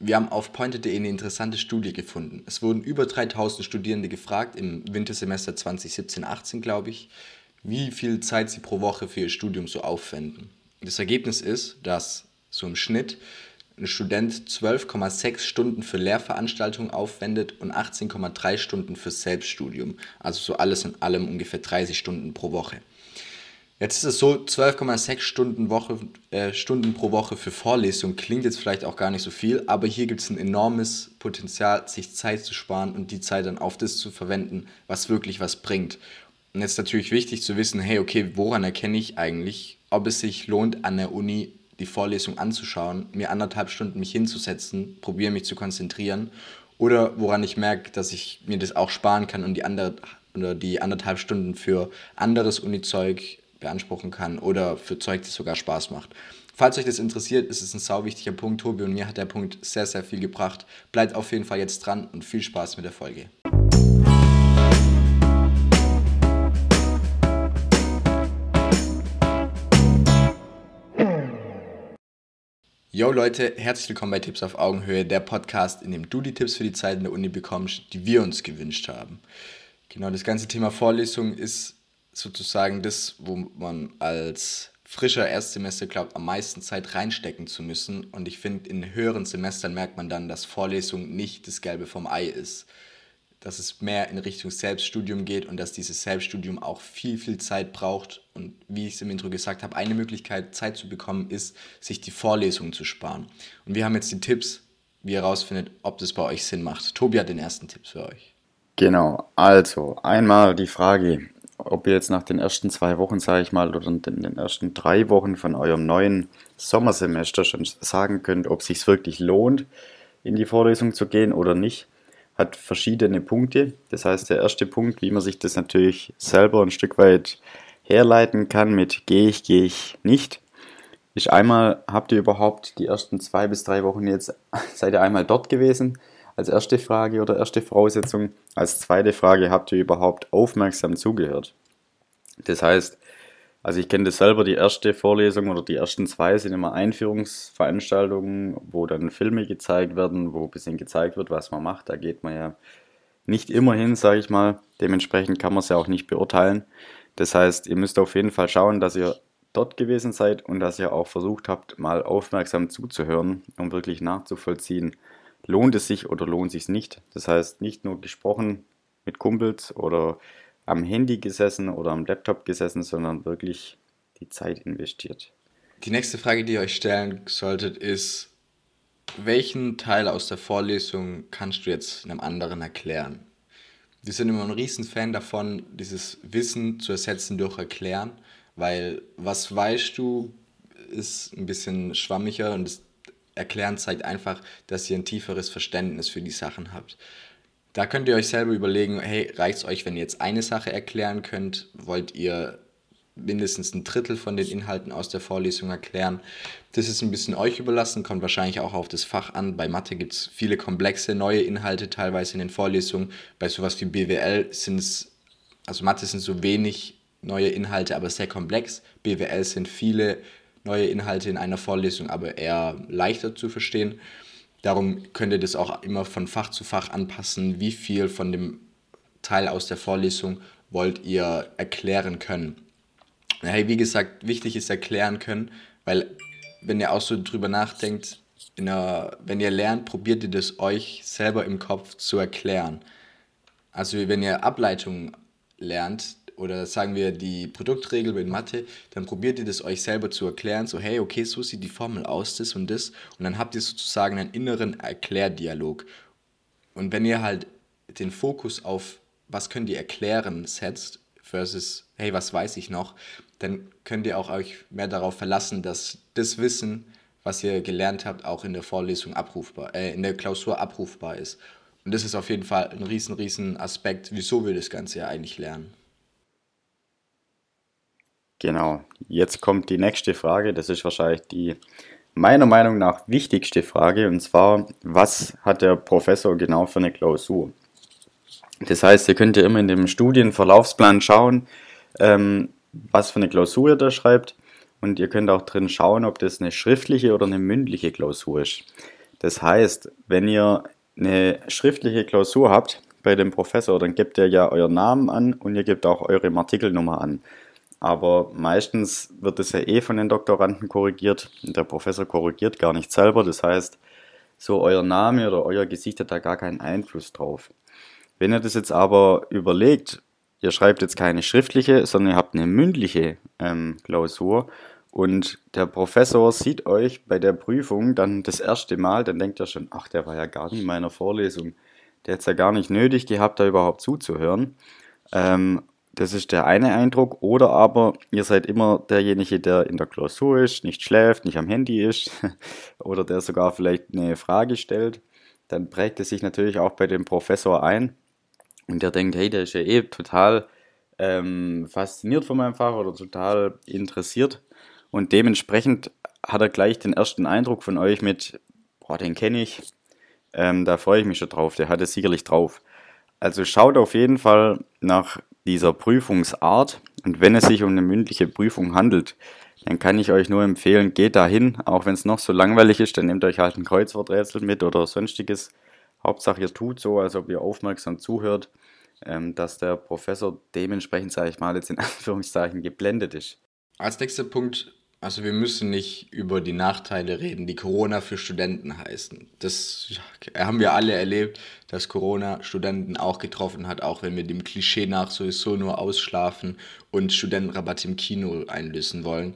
Wir haben auf pointer.de eine interessante Studie gefunden. Es wurden über 3000 Studierende gefragt, im Wintersemester 2017-18, glaube ich, wie viel Zeit sie pro Woche für ihr Studium so aufwenden. Das Ergebnis ist, dass so im Schnitt ein Student 12,6 Stunden für Lehrveranstaltungen aufwendet und 18,3 Stunden für Selbststudium. Also so alles in allem ungefähr 30 Stunden pro Woche. Jetzt ist es so, 12,6 Stunden, äh, Stunden pro Woche für Vorlesungen klingt jetzt vielleicht auch gar nicht so viel, aber hier gibt es ein enormes Potenzial, sich Zeit zu sparen und die Zeit dann auf das zu verwenden, was wirklich was bringt. Und jetzt ist natürlich wichtig zu wissen, hey, okay, woran erkenne ich eigentlich, ob es sich lohnt, an der Uni die Vorlesung anzuschauen, mir anderthalb Stunden mich hinzusetzen, probiere mich zu konzentrieren oder woran ich merke, dass ich mir das auch sparen kann und die, andere, oder die anderthalb Stunden für anderes Uni-Zeug beanspruchen kann oder für Zeug, das sogar Spaß macht. Falls euch das interessiert, ist es ein sau wichtiger Punkt, Tobi, und mir hat der Punkt sehr, sehr viel gebracht. Bleibt auf jeden Fall jetzt dran und viel Spaß mit der Folge. Yo Leute, herzlich willkommen bei Tipps auf Augenhöhe, der Podcast, in dem du die Tipps für die Zeit in der Uni bekommst, die wir uns gewünscht haben. Genau, das ganze Thema Vorlesung ist sozusagen das, wo man als frischer Erstsemester glaubt, am meisten Zeit reinstecken zu müssen. Und ich finde, in höheren Semestern merkt man dann, dass Vorlesung nicht das Gelbe vom Ei ist. Dass es mehr in Richtung Selbststudium geht und dass dieses Selbststudium auch viel, viel Zeit braucht. Und wie ich es im Intro gesagt habe, eine Möglichkeit, Zeit zu bekommen, ist, sich die Vorlesungen zu sparen. Und wir haben jetzt die Tipps, wie ihr herausfindet, ob das bei euch Sinn macht. Tobi hat den ersten Tipp für euch. Genau, also einmal die Frage, ob ihr jetzt nach den ersten zwei Wochen, sage ich mal, oder in den ersten drei Wochen von eurem neuen Sommersemester schon sagen könnt, ob es sich wirklich lohnt, in die Vorlesung zu gehen oder nicht, hat verschiedene Punkte. Das heißt, der erste Punkt, wie man sich das natürlich selber ein Stück weit herleiten kann mit gehe ich, gehe ich nicht, ist einmal, habt ihr überhaupt die ersten zwei bis drei Wochen jetzt, seid ihr einmal dort gewesen? Als erste Frage oder erste Voraussetzung. Als zweite Frage, habt ihr überhaupt aufmerksam zugehört? Das heißt, also ich kenne das selber, die erste Vorlesung oder die ersten zwei sind immer Einführungsveranstaltungen, wo dann Filme gezeigt werden, wo ein bisschen gezeigt wird, was man macht. Da geht man ja nicht immer hin, sage ich mal. Dementsprechend kann man es ja auch nicht beurteilen. Das heißt, ihr müsst auf jeden Fall schauen, dass ihr dort gewesen seid und dass ihr auch versucht habt, mal aufmerksam zuzuhören, um wirklich nachzuvollziehen, lohnt es sich oder lohnt es sich nicht. Das heißt, nicht nur gesprochen mit Kumpels oder am Handy gesessen oder am Laptop gesessen, sondern wirklich die Zeit investiert. Die nächste Frage, die ihr euch stellen solltet, ist, welchen Teil aus der Vorlesung kannst du jetzt einem anderen erklären? Wir sind immer ein Riesenfan davon, dieses Wissen zu ersetzen durch Erklären, weil was weißt du, ist ein bisschen schwammiger und das Erklären zeigt einfach, dass ihr ein tieferes Verständnis für die Sachen habt. Da könnt ihr euch selber überlegen, hey, reicht es euch, wenn ihr jetzt eine Sache erklären könnt? Wollt ihr mindestens ein Drittel von den Inhalten aus der Vorlesung erklären? Das ist ein bisschen euch überlassen, kommt wahrscheinlich auch auf das Fach an. Bei Mathe gibt es viele komplexe neue Inhalte teilweise in den Vorlesungen. Bei sowas wie BWL sind es, also Mathe sind so wenig neue Inhalte, aber sehr komplex. BWL sind viele neue Inhalte in einer Vorlesung, aber eher leichter zu verstehen. Darum könnt ihr das auch immer von Fach zu Fach anpassen, wie viel von dem Teil aus der Vorlesung wollt ihr erklären können. Hey, wie gesagt, wichtig ist erklären können, weil wenn ihr auch so drüber nachdenkt, einer, wenn ihr lernt, probiert ihr das euch selber im Kopf zu erklären. Also wenn ihr Ableitungen lernt, oder sagen wir die Produktregel in Mathe, dann probiert ihr das euch selber zu erklären, so hey, okay, so sieht die Formel aus, das und das und dann habt ihr sozusagen einen inneren Erklärdialog. Und wenn ihr halt den Fokus auf was könnt ihr erklären setzt versus hey, was weiß ich noch, dann könnt ihr auch euch mehr darauf verlassen, dass das Wissen, was ihr gelernt habt, auch in der Vorlesung abrufbar, äh, in der Klausur abrufbar ist. Und das ist auf jeden Fall ein riesen, riesen Aspekt, wieso wir das Ganze ja eigentlich lernen. Genau, jetzt kommt die nächste Frage. Das ist wahrscheinlich die meiner Meinung nach wichtigste Frage. Und zwar, was hat der Professor genau für eine Klausur? Das heißt, ihr könnt ja immer in dem Studienverlaufsplan schauen, ähm, was für eine Klausur er da schreibt. Und ihr könnt auch drin schauen, ob das eine schriftliche oder eine mündliche Klausur ist. Das heißt, wenn ihr eine schriftliche Klausur habt bei dem Professor, dann gebt ihr ja euren Namen an und ihr gebt auch eure Artikelnummer an. Aber meistens wird es ja eh von den Doktoranden korrigiert. Der Professor korrigiert gar nicht selber. Das heißt, so euer Name oder euer Gesicht hat da gar keinen Einfluss drauf. Wenn ihr das jetzt aber überlegt, ihr schreibt jetzt keine schriftliche, sondern ihr habt eine mündliche ähm, Klausur und der Professor sieht euch bei der Prüfung dann das erste Mal, dann denkt er schon, ach, der war ja gar nicht in meiner Vorlesung. Der hat es ja gar nicht nötig gehabt, da überhaupt zuzuhören. Ähm, das ist der eine Eindruck. Oder aber ihr seid immer derjenige, der in der Klausur ist, nicht schläft, nicht am Handy ist oder der sogar vielleicht eine Frage stellt. Dann prägt es sich natürlich auch bei dem Professor ein. Und der denkt, hey, der ist ja eh total ähm, fasziniert von meinem Fach oder total interessiert. Und dementsprechend hat er gleich den ersten Eindruck von euch mit, boah, den kenne ich. Ähm, da freue ich mich schon drauf. Der hat es sicherlich drauf. Also schaut auf jeden Fall nach dieser Prüfungsart und wenn es sich um eine mündliche Prüfung handelt, dann kann ich euch nur empfehlen, geht dahin, auch wenn es noch so langweilig ist, dann nehmt euch halt ein Kreuzworträtsel mit oder sonstiges. Hauptsache ihr tut so, als ob ihr aufmerksam zuhört, ähm, dass der Professor dementsprechend, sage ich mal, jetzt in Anführungszeichen geblendet ist. Als nächster Punkt also wir müssen nicht über die Nachteile reden, die Corona für Studenten heißen. Das haben wir alle erlebt, dass Corona Studenten auch getroffen hat, auch wenn wir dem Klischee nach sowieso nur ausschlafen und Studentenrabatt im Kino einlösen wollen.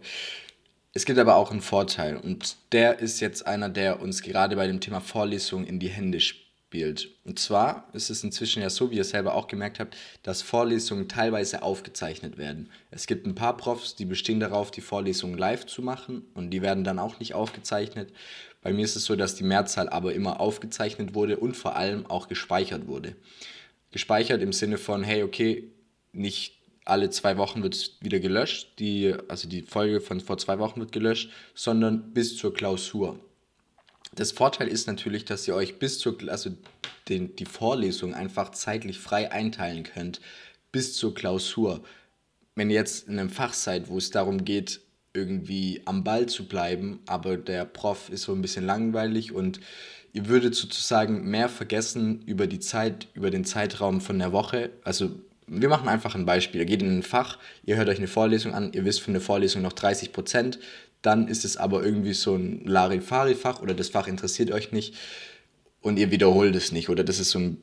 Es gibt aber auch einen Vorteil und der ist jetzt einer, der uns gerade bei dem Thema Vorlesung in die Hände spielt spielt. Und zwar ist es inzwischen ja so, wie ihr selber auch gemerkt habt, dass Vorlesungen teilweise aufgezeichnet werden. Es gibt ein paar Profs, die bestehen darauf, die Vorlesungen live zu machen und die werden dann auch nicht aufgezeichnet. Bei mir ist es so, dass die Mehrzahl aber immer aufgezeichnet wurde und vor allem auch gespeichert wurde. Gespeichert im Sinne von, hey, okay, nicht alle zwei Wochen wird wieder gelöscht, die, also die Folge von vor zwei Wochen wird gelöscht, sondern bis zur Klausur. Das Vorteil ist natürlich, dass ihr euch bis zur, also den, die Vorlesung einfach zeitlich frei einteilen könnt, bis zur Klausur. Wenn ihr jetzt in einem Fach seid, wo es darum geht, irgendwie am Ball zu bleiben, aber der Prof ist so ein bisschen langweilig und ihr würdet sozusagen mehr vergessen über die Zeit, über den Zeitraum von der Woche. Also wir machen einfach ein Beispiel. Ihr geht in ein Fach, ihr hört euch eine Vorlesung an, ihr wisst von der Vorlesung noch 30 Prozent, dann ist es aber irgendwie so ein Larifari-Fach oder das Fach interessiert euch nicht und ihr wiederholt es nicht oder das ist so ein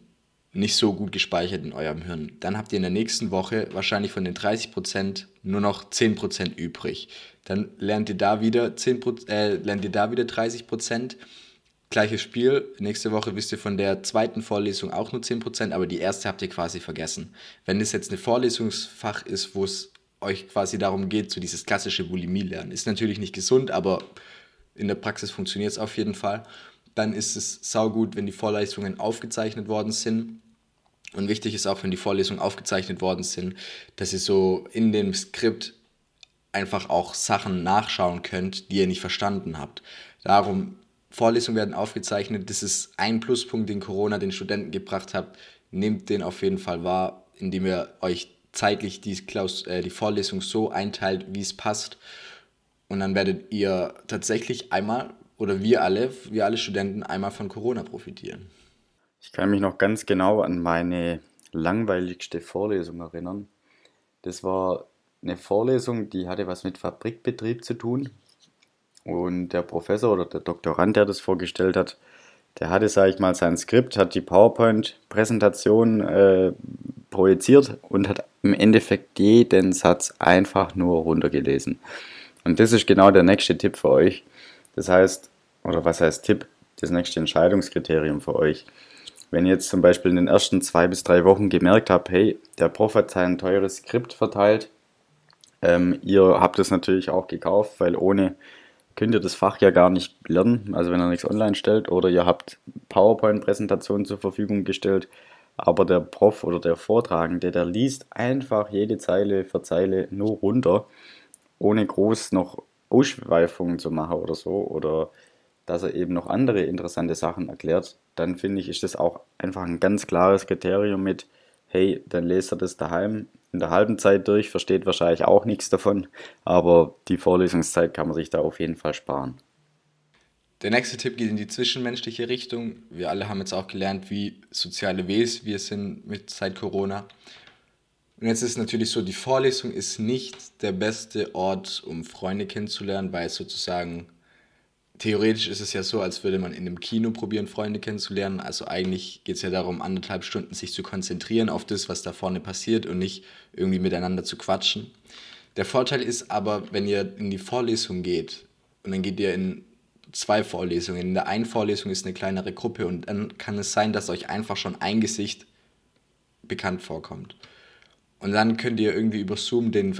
nicht so gut gespeichert in eurem Hirn. Dann habt ihr in der nächsten Woche wahrscheinlich von den 30% nur noch 10% übrig. Dann lernt ihr da wieder 10%, äh, lernt ihr da wieder 30%. Gleiches Spiel. Nächste Woche wisst ihr von der zweiten Vorlesung auch nur 10%, aber die erste habt ihr quasi vergessen. Wenn es jetzt ein Vorlesungsfach ist, wo es euch quasi darum geht, so dieses klassische Bulimie lernen. Ist natürlich nicht gesund, aber in der Praxis funktioniert es auf jeden Fall. Dann ist es saugut, wenn die Vorlesungen aufgezeichnet worden sind. Und wichtig ist auch, wenn die Vorlesungen aufgezeichnet worden sind, dass ihr so in dem Skript einfach auch Sachen nachschauen könnt, die ihr nicht verstanden habt. Darum, Vorlesungen werden aufgezeichnet. Das ist ein Pluspunkt, den Corona den Studenten gebracht hat. Nehmt den auf jeden Fall wahr, indem ihr euch zeitlich die, Klaus, äh, die Vorlesung so einteilt, wie es passt. Und dann werdet ihr tatsächlich einmal, oder wir alle, wir alle Studenten, einmal von Corona profitieren. Ich kann mich noch ganz genau an meine langweiligste Vorlesung erinnern. Das war eine Vorlesung, die hatte was mit Fabrikbetrieb zu tun. Und der Professor oder der Doktorand, der das vorgestellt hat, der hatte, sage ich mal, sein Skript, hat die PowerPoint-Präsentation äh, projiziert und hat im Endeffekt jeden Satz einfach nur runtergelesen. Und das ist genau der nächste Tipp für euch. Das heißt, oder was heißt Tipp? Das nächste Entscheidungskriterium für euch. Wenn ihr jetzt zum Beispiel in den ersten zwei bis drei Wochen gemerkt habt, hey, der Prof hat sein teures Skript verteilt, ähm, ihr habt es natürlich auch gekauft, weil ohne könnt ihr das Fach ja gar nicht lernen, also wenn ihr nichts online stellt, oder ihr habt PowerPoint-Präsentationen zur Verfügung gestellt, aber der Prof oder der Vortragende, der liest einfach jede Zeile für Zeile nur runter, ohne groß noch Ausschweifungen zu machen oder so, oder dass er eben noch andere interessante Sachen erklärt, dann finde ich, ist das auch einfach ein ganz klares Kriterium mit, hey, dann lest er das daheim in der halben Zeit durch, versteht wahrscheinlich auch nichts davon, aber die Vorlesungszeit kann man sich da auf jeden Fall sparen. Der nächste Tipp geht in die zwischenmenschliche Richtung. Wir alle haben jetzt auch gelernt, wie soziale Wesen wir sind mit seit Corona. Und jetzt ist natürlich so, die Vorlesung ist nicht der beste Ort, um Freunde kennenzulernen, weil sozusagen theoretisch ist es ja so, als würde man in einem Kino probieren, Freunde kennenzulernen. Also eigentlich geht es ja darum, anderthalb Stunden sich zu konzentrieren auf das, was da vorne passiert und nicht irgendwie miteinander zu quatschen. Der Vorteil ist aber, wenn ihr in die Vorlesung geht und dann geht ihr in zwei Vorlesungen. In der einen Vorlesung ist eine kleinere Gruppe und dann kann es sein, dass euch einfach schon ein Gesicht bekannt vorkommt. Und dann könnt ihr irgendwie über Zoom den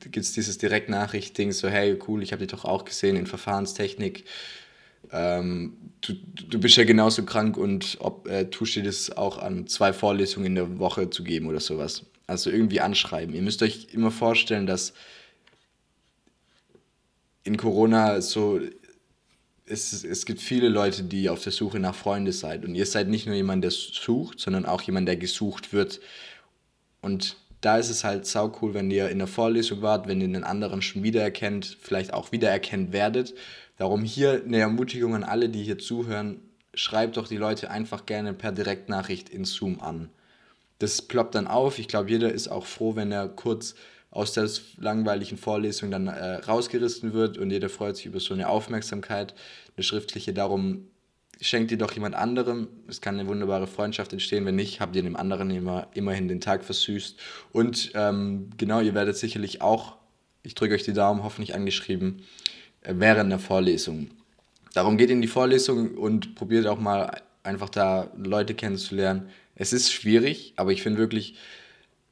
gibt es dieses Direktnachrichting, so hey, cool, ich habe dich doch auch gesehen in Verfahrenstechnik. Ähm, du, du bist ja genauso krank und ob äh, tust dir das auch an zwei Vorlesungen in der Woche zu geben oder sowas. Also irgendwie anschreiben. Ihr müsst euch immer vorstellen, dass in Corona so es, es gibt viele Leute, die auf der Suche nach Freunden seid. Und ihr seid nicht nur jemand, der sucht, sondern auch jemand, der gesucht wird. Und da ist es halt sau cool, wenn ihr in der Vorlesung wart, wenn ihr den anderen schon wiedererkennt, vielleicht auch wiedererkennt werdet. Darum hier eine Ermutigung an alle, die hier zuhören, schreibt doch die Leute einfach gerne per Direktnachricht in Zoom an. Das ploppt dann auf. Ich glaube, jeder ist auch froh, wenn er kurz aus der langweiligen Vorlesung dann äh, rausgerissen wird und jeder freut sich über so eine Aufmerksamkeit, eine schriftliche. Darum schenkt ihr doch jemand anderem. Es kann eine wunderbare Freundschaft entstehen. Wenn nicht, habt ihr dem anderen immer, immerhin den Tag versüßt. Und ähm, genau, ihr werdet sicherlich auch, ich drücke euch die Daumen, hoffentlich angeschrieben, äh, während der Vorlesung. Darum geht in die Vorlesung und probiert auch mal einfach da Leute kennenzulernen. Es ist schwierig, aber ich finde wirklich,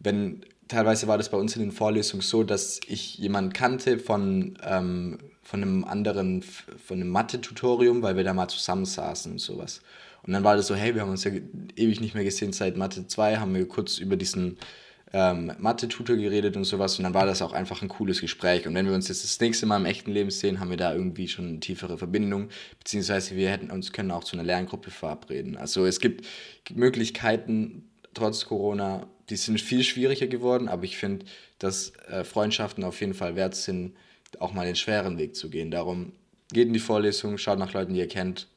wenn teilweise war das bei uns in den Vorlesungen so, dass ich jemanden kannte von, ähm, von einem anderen, von einem Mathe-Tutorium, weil wir da mal zusammensaßen und sowas. Und dann war das so, hey, wir haben uns ja ewig nicht mehr gesehen seit Mathe 2, haben wir kurz über diesen ähm, Mathe-Tutor geredet und sowas und dann war das auch einfach ein cooles Gespräch. Und wenn wir uns jetzt das nächste Mal im echten Leben sehen, haben wir da irgendwie schon eine tiefere Verbindung, beziehungsweise wir hätten uns können auch zu einer Lerngruppe verabreden. Also es gibt Möglichkeiten, trotz Corona die sind viel schwieriger geworden, aber ich finde, dass äh, Freundschaften auf jeden Fall wert sind, auch mal den schweren Weg zu gehen. Darum geht in die Vorlesung, schaut nach Leuten, die ihr kennt,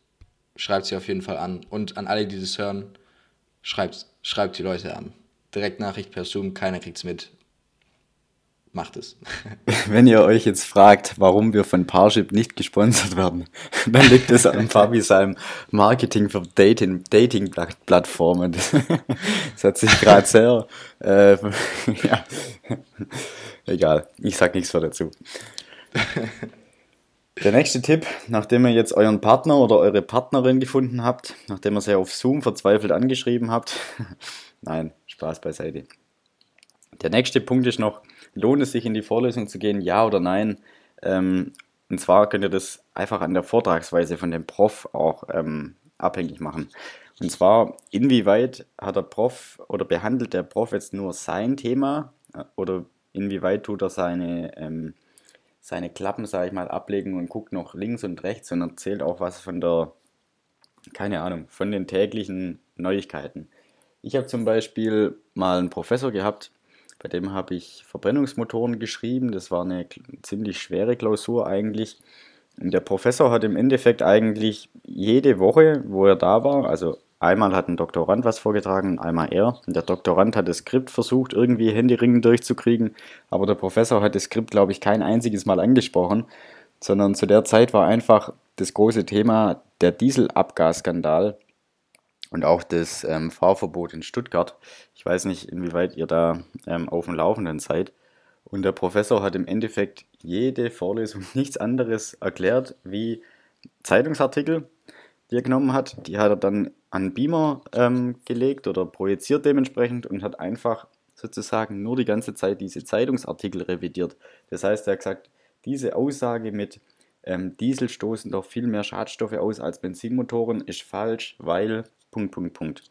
schreibt sie auf jeden Fall an. Und an alle, die das hören, schreibt, schreibt die Leute an. Direktnachricht per Zoom, keiner kriegt es mit macht es. Wenn ihr euch jetzt fragt, warum wir von Parship nicht gesponsert werden, dann liegt es an Fabi seinem Marketing für Dating-Plattformen. Das, das, hat sich gerade sehr, äh, ja, egal, ich sag nichts mehr dazu. Der nächste Tipp, nachdem ihr jetzt euren Partner oder eure Partnerin gefunden habt, nachdem ihr sie auf Zoom verzweifelt angeschrieben habt, nein, Spaß beiseite. Der nächste Punkt ist noch, lohnt es sich in die Vorlesung zu gehen, ja oder nein? Ähm, und zwar könnt ihr das einfach an der Vortragsweise von dem Prof auch ähm, abhängig machen. Und zwar, inwieweit hat der Prof oder behandelt der Prof jetzt nur sein Thema oder inwieweit tut er seine, ähm, seine Klappen, sage ich mal, ablegen und guckt noch links und rechts und erzählt auch was von der, keine Ahnung, von den täglichen Neuigkeiten. Ich habe zum Beispiel mal einen Professor gehabt, bei dem habe ich Verbrennungsmotoren geschrieben. Das war eine ziemlich schwere Klausur eigentlich. Und der Professor hat im Endeffekt eigentlich jede Woche, wo er da war, also einmal hat ein Doktorand was vorgetragen, einmal er. Und der Doktorand hat das Skript versucht, irgendwie Händeringen durchzukriegen, aber der Professor hat das Skript, glaube ich, kein einziges Mal angesprochen, sondern zu der Zeit war einfach das große Thema der Dieselabgasskandal und auch das ähm, Fahrverbot in Stuttgart. Ich weiß nicht, inwieweit ihr da ähm, auf dem Laufenden seid. Und der Professor hat im Endeffekt jede Vorlesung nichts anderes erklärt wie Zeitungsartikel, die er genommen hat. Die hat er dann an Beamer ähm, gelegt oder projiziert dementsprechend und hat einfach sozusagen nur die ganze Zeit diese Zeitungsartikel revidiert. Das heißt, er hat gesagt, diese Aussage mit ähm, Diesel stoßen doch viel mehr Schadstoffe aus als Benzinmotoren ist falsch, weil Punkt, Punkt, Punkt.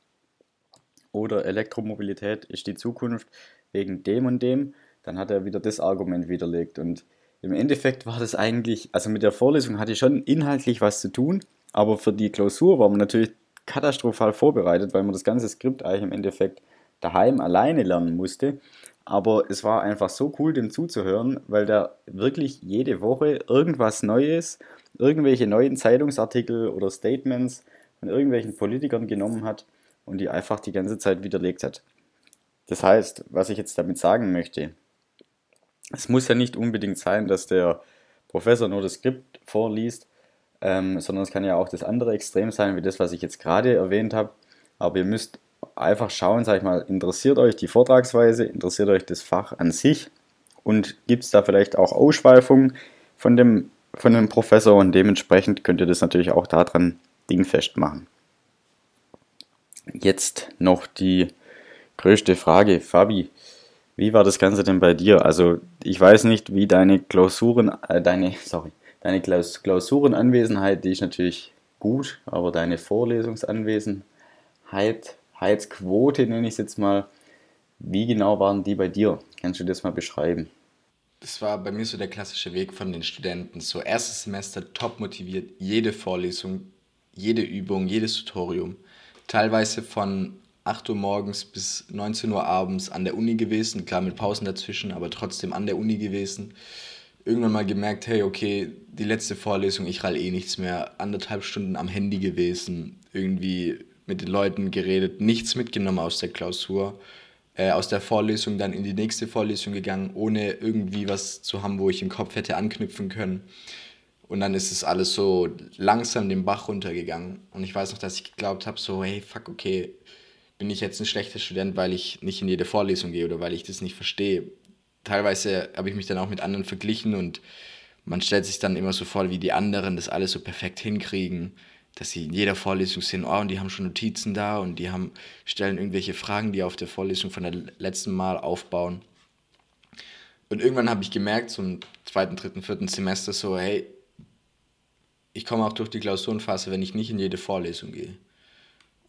Oder Elektromobilität ist die Zukunft wegen dem und dem. Dann hat er wieder das Argument widerlegt. Und im Endeffekt war das eigentlich, also mit der Vorlesung hatte ich schon inhaltlich was zu tun, aber für die Klausur war man natürlich katastrophal vorbereitet, weil man das ganze Skript eigentlich im Endeffekt daheim alleine lernen musste. Aber es war einfach so cool, dem zuzuhören, weil der wirklich jede Woche irgendwas Neues irgendwelche neuen Zeitungsartikel oder Statements von irgendwelchen Politikern genommen hat und die einfach die ganze Zeit widerlegt hat. Das heißt, was ich jetzt damit sagen möchte, es muss ja nicht unbedingt sein, dass der Professor nur das Skript vorliest, ähm, sondern es kann ja auch das andere Extrem sein, wie das, was ich jetzt gerade erwähnt habe. Aber ihr müsst einfach schauen, sag ich mal, interessiert euch die Vortragsweise, interessiert euch das Fach an sich und gibt es da vielleicht auch Ausschweifungen von dem, von dem Professor und dementsprechend könnt ihr das natürlich auch daran dingfest machen. Jetzt noch die größte Frage, Fabi. Wie war das Ganze denn bei dir? Also ich weiß nicht, wie deine Klausuren, äh, deine, sorry, deine Klaus Klausurenanwesenheit, die ist natürlich gut, aber deine Vorlesungsanwesenheit Heizquote, nenne ich es jetzt mal. Wie genau waren die bei dir? Kannst du das mal beschreiben? Das war bei mir so der klassische Weg von den Studenten. So erstes Semester top motiviert, jede Vorlesung, jede Übung, jedes Tutorium. Teilweise von 8 Uhr morgens bis 19 Uhr abends an der Uni gewesen, klar mit Pausen dazwischen, aber trotzdem an der Uni gewesen. Irgendwann mal gemerkt, hey, okay, die letzte Vorlesung, ich rall eh nichts mehr. Anderthalb Stunden am Handy gewesen, irgendwie mit den Leuten geredet, nichts mitgenommen aus der Klausur, äh, aus der Vorlesung dann in die nächste Vorlesung gegangen, ohne irgendwie was zu haben, wo ich im Kopf hätte anknüpfen können. Und dann ist es alles so langsam den Bach runtergegangen. Und ich weiß noch, dass ich geglaubt habe, so, hey, fuck, okay, bin ich jetzt ein schlechter Student, weil ich nicht in jede Vorlesung gehe oder weil ich das nicht verstehe. Teilweise habe ich mich dann auch mit anderen verglichen und man stellt sich dann immer so vor, wie die anderen das alles so perfekt hinkriegen dass sie in jeder Vorlesung sind, oh, und die haben schon Notizen da und die haben, stellen irgendwelche Fragen, die auf der Vorlesung von der letzten Mal aufbauen. Und irgendwann habe ich gemerkt, zum zweiten, dritten, vierten Semester so, hey, ich komme auch durch die Klausurenphase, wenn ich nicht in jede Vorlesung gehe.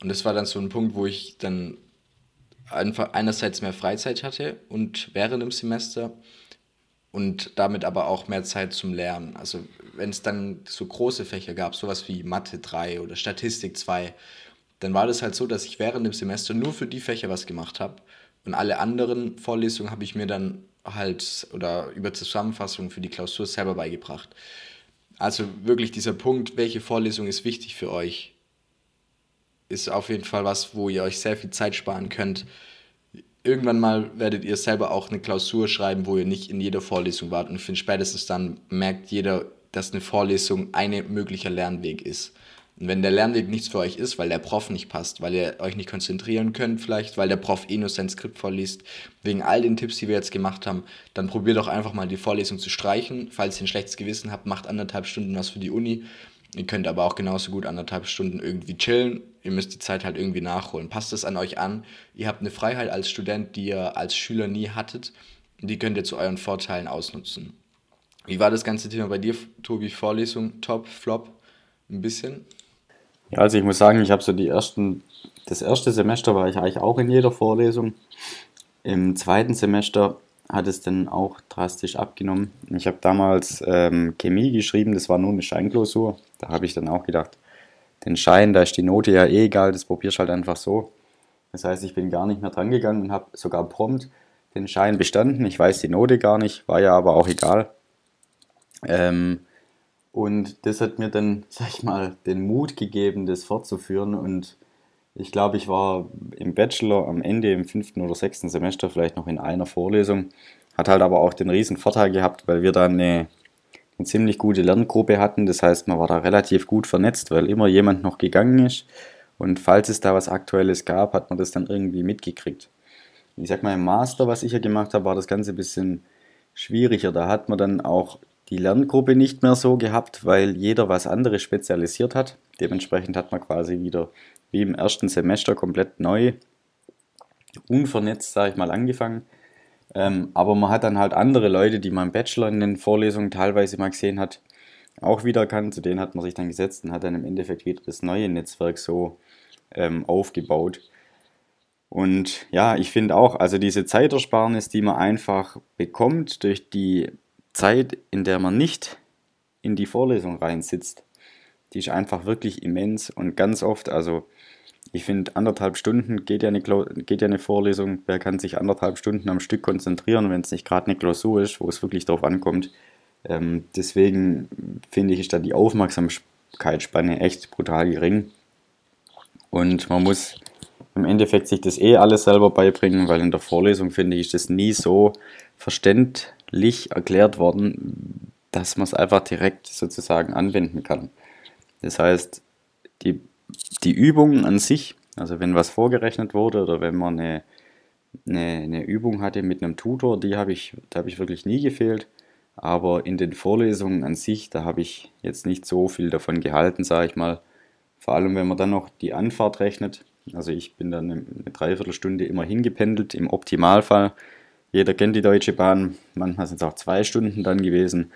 Und das war dann so ein Punkt, wo ich dann einfach einerseits mehr Freizeit hatte und während dem Semester und damit aber auch mehr Zeit zum Lernen. Also wenn es dann so große Fächer gab, sowas wie Mathe 3 oder Statistik 2, dann war das halt so, dass ich während dem Semester nur für die Fächer was gemacht habe und alle anderen Vorlesungen habe ich mir dann halt oder über Zusammenfassungen für die Klausur selber beigebracht. Also wirklich dieser Punkt, welche Vorlesung ist wichtig für euch, ist auf jeden Fall was, wo ihr euch sehr viel Zeit sparen könnt irgendwann mal werdet ihr selber auch eine Klausur schreiben, wo ihr nicht in jeder Vorlesung wart. Und ich finde, spätestens dann merkt jeder, dass eine Vorlesung ein möglicher Lernweg ist. Und wenn der Lernweg nichts für euch ist, weil der Prof nicht passt, weil ihr euch nicht konzentrieren könnt, vielleicht, weil der Prof eh nur sein Skript vorliest, wegen all den Tipps, die wir jetzt gemacht haben, dann probiert doch einfach mal die Vorlesung zu streichen. Falls ihr ein schlechtes Gewissen habt, macht anderthalb Stunden was für die Uni. Ihr könnt aber auch genauso gut anderthalb Stunden irgendwie chillen. Ihr müsst die Zeit halt irgendwie nachholen. Passt es an euch an. Ihr habt eine Freiheit als Student, die ihr als Schüler nie hattet. Die könnt ihr zu euren Vorteilen ausnutzen. Wie war das ganze Thema bei dir, Tobi? Vorlesung, Top, Flop? Ein bisschen? Ja, also ich muss sagen, ich habe so die ersten, das erste Semester war ich eigentlich auch in jeder Vorlesung. Im zweiten Semester hat es dann auch drastisch abgenommen. Ich habe damals ähm, Chemie geschrieben, das war nur eine Scheinklausur. Da habe ich dann auch gedacht, den Schein, da ist die Note ja eh egal, das probierst halt einfach so. Das heißt, ich bin gar nicht mehr dran gegangen und habe sogar prompt den Schein bestanden. Ich weiß die Note gar nicht, war ja aber auch egal. Ähm, und das hat mir dann, sag ich mal, den Mut gegeben, das fortzuführen. Und ich glaube, ich war im Bachelor am Ende, im fünften oder sechsten Semester, vielleicht noch in einer Vorlesung. Hat halt aber auch den riesen Vorteil gehabt, weil wir da eine, eine ziemlich gute Lerngruppe hatten. Das heißt, man war da relativ gut vernetzt, weil immer jemand noch gegangen ist. Und falls es da was Aktuelles gab, hat man das dann irgendwie mitgekriegt. Ich sag mal, im Master, was ich hier gemacht habe, war das Ganze ein bisschen schwieriger. Da hat man dann auch die Lerngruppe nicht mehr so gehabt, weil jeder was anderes spezialisiert hat. Dementsprechend hat man quasi wieder wie im ersten Semester komplett neu, unvernetzt, sage ich mal, angefangen. Ähm, aber man hat dann halt andere Leute, die man im Bachelor in den Vorlesungen teilweise mal gesehen hat, auch wieder erkannt. Zu denen hat man sich dann gesetzt und hat dann im Endeffekt wieder das neue Netzwerk so ähm, aufgebaut. Und ja, ich finde auch, also diese Zeitersparnis, die man einfach bekommt durch die Zeit, in der man nicht in die Vorlesung reinsitzt, die ist einfach wirklich immens und ganz oft, also ich finde, anderthalb Stunden geht ja, eine, geht ja eine Vorlesung. Wer kann sich anderthalb Stunden am Stück konzentrieren, wenn es nicht gerade eine Klausur ist, wo es wirklich darauf ankommt, Ähm, deswegen finde ich, ist da die Aufmerksamkeitsspanne echt brutal gering. Und man muss im Endeffekt sich das eh alles selber beibringen, weil in der Vorlesung, finde ich, ist das nie so verständlich erklärt worden, dass man es einfach direkt sozusagen anwenden kann. Das heißt, die, die Übung an sich, also wenn was vorgerechnet wurde oder wenn man eine, eine, eine Übung hatte mit einem Tutor, die habe ich, da habe ich wirklich nie gefehlt. Aber in den Vorlesungen an sich, da habe ich jetzt nicht so viel davon gehalten, sage ich mal. Vor allem, wenn man dann noch die Anfahrt rechnet. Also ich bin dann eine Dreiviertelstunde immer hingependelt, im Optimalfall. Jeder kennt die Deutsche Bahn, manchmal sind es auch zwei Stunden dann gewesen.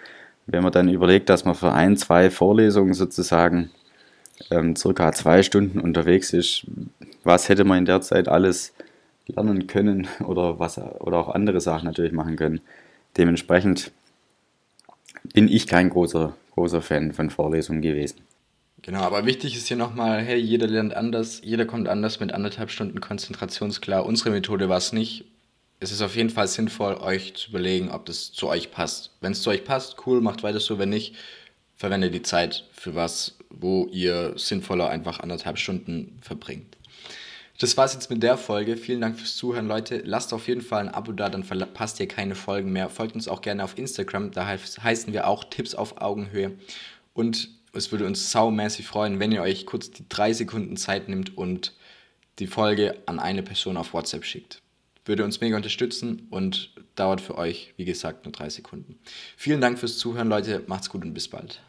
Wenn man dann überlegt, dass man für ein, zwei Vorlesungen sozusagen ähm, circa zwei Stunden unterwegs ist, was hätte man in der Zeit alles lernen können oder, was, oder auch andere Sachen natürlich machen können. Dementsprechend bin ich kein großer, großer Fan von Vorlesungen gewesen. Genau, aber wichtig ist hier nochmal, hey, jeder lernt anders, jeder kommt anders mit anderthalb Stunden konzentrationsklar. Unsere Methode war es nicht. Es ist auf jeden Fall sinnvoll, euch zu überlegen, ob das zu euch passt. Wenn es zu euch passt, cool, macht weiter so. Wenn nicht, verwendet die Zeit für was, wo ihr sinnvoller einfach anderthalb Stunden verbringt. Das war's jetzt mit der Folge. Vielen Dank fürs Zuhören, Leute. Lasst auf jeden Fall ein Abo da, dann verpasst ihr keine Folgen mehr. Folgt uns auch gerne auf Instagram, da heißen wir auch Tipps auf Augenhöhe. Und es würde uns saumäßig freuen, wenn ihr euch kurz die drei Sekunden Zeit nimmt und die Folge an eine Person auf WhatsApp schickt. Würde uns mega unterstützen und dauert für euch, wie gesagt, nur drei Sekunden. Vielen Dank fürs Zuhören, Leute. Macht's gut und bis bald.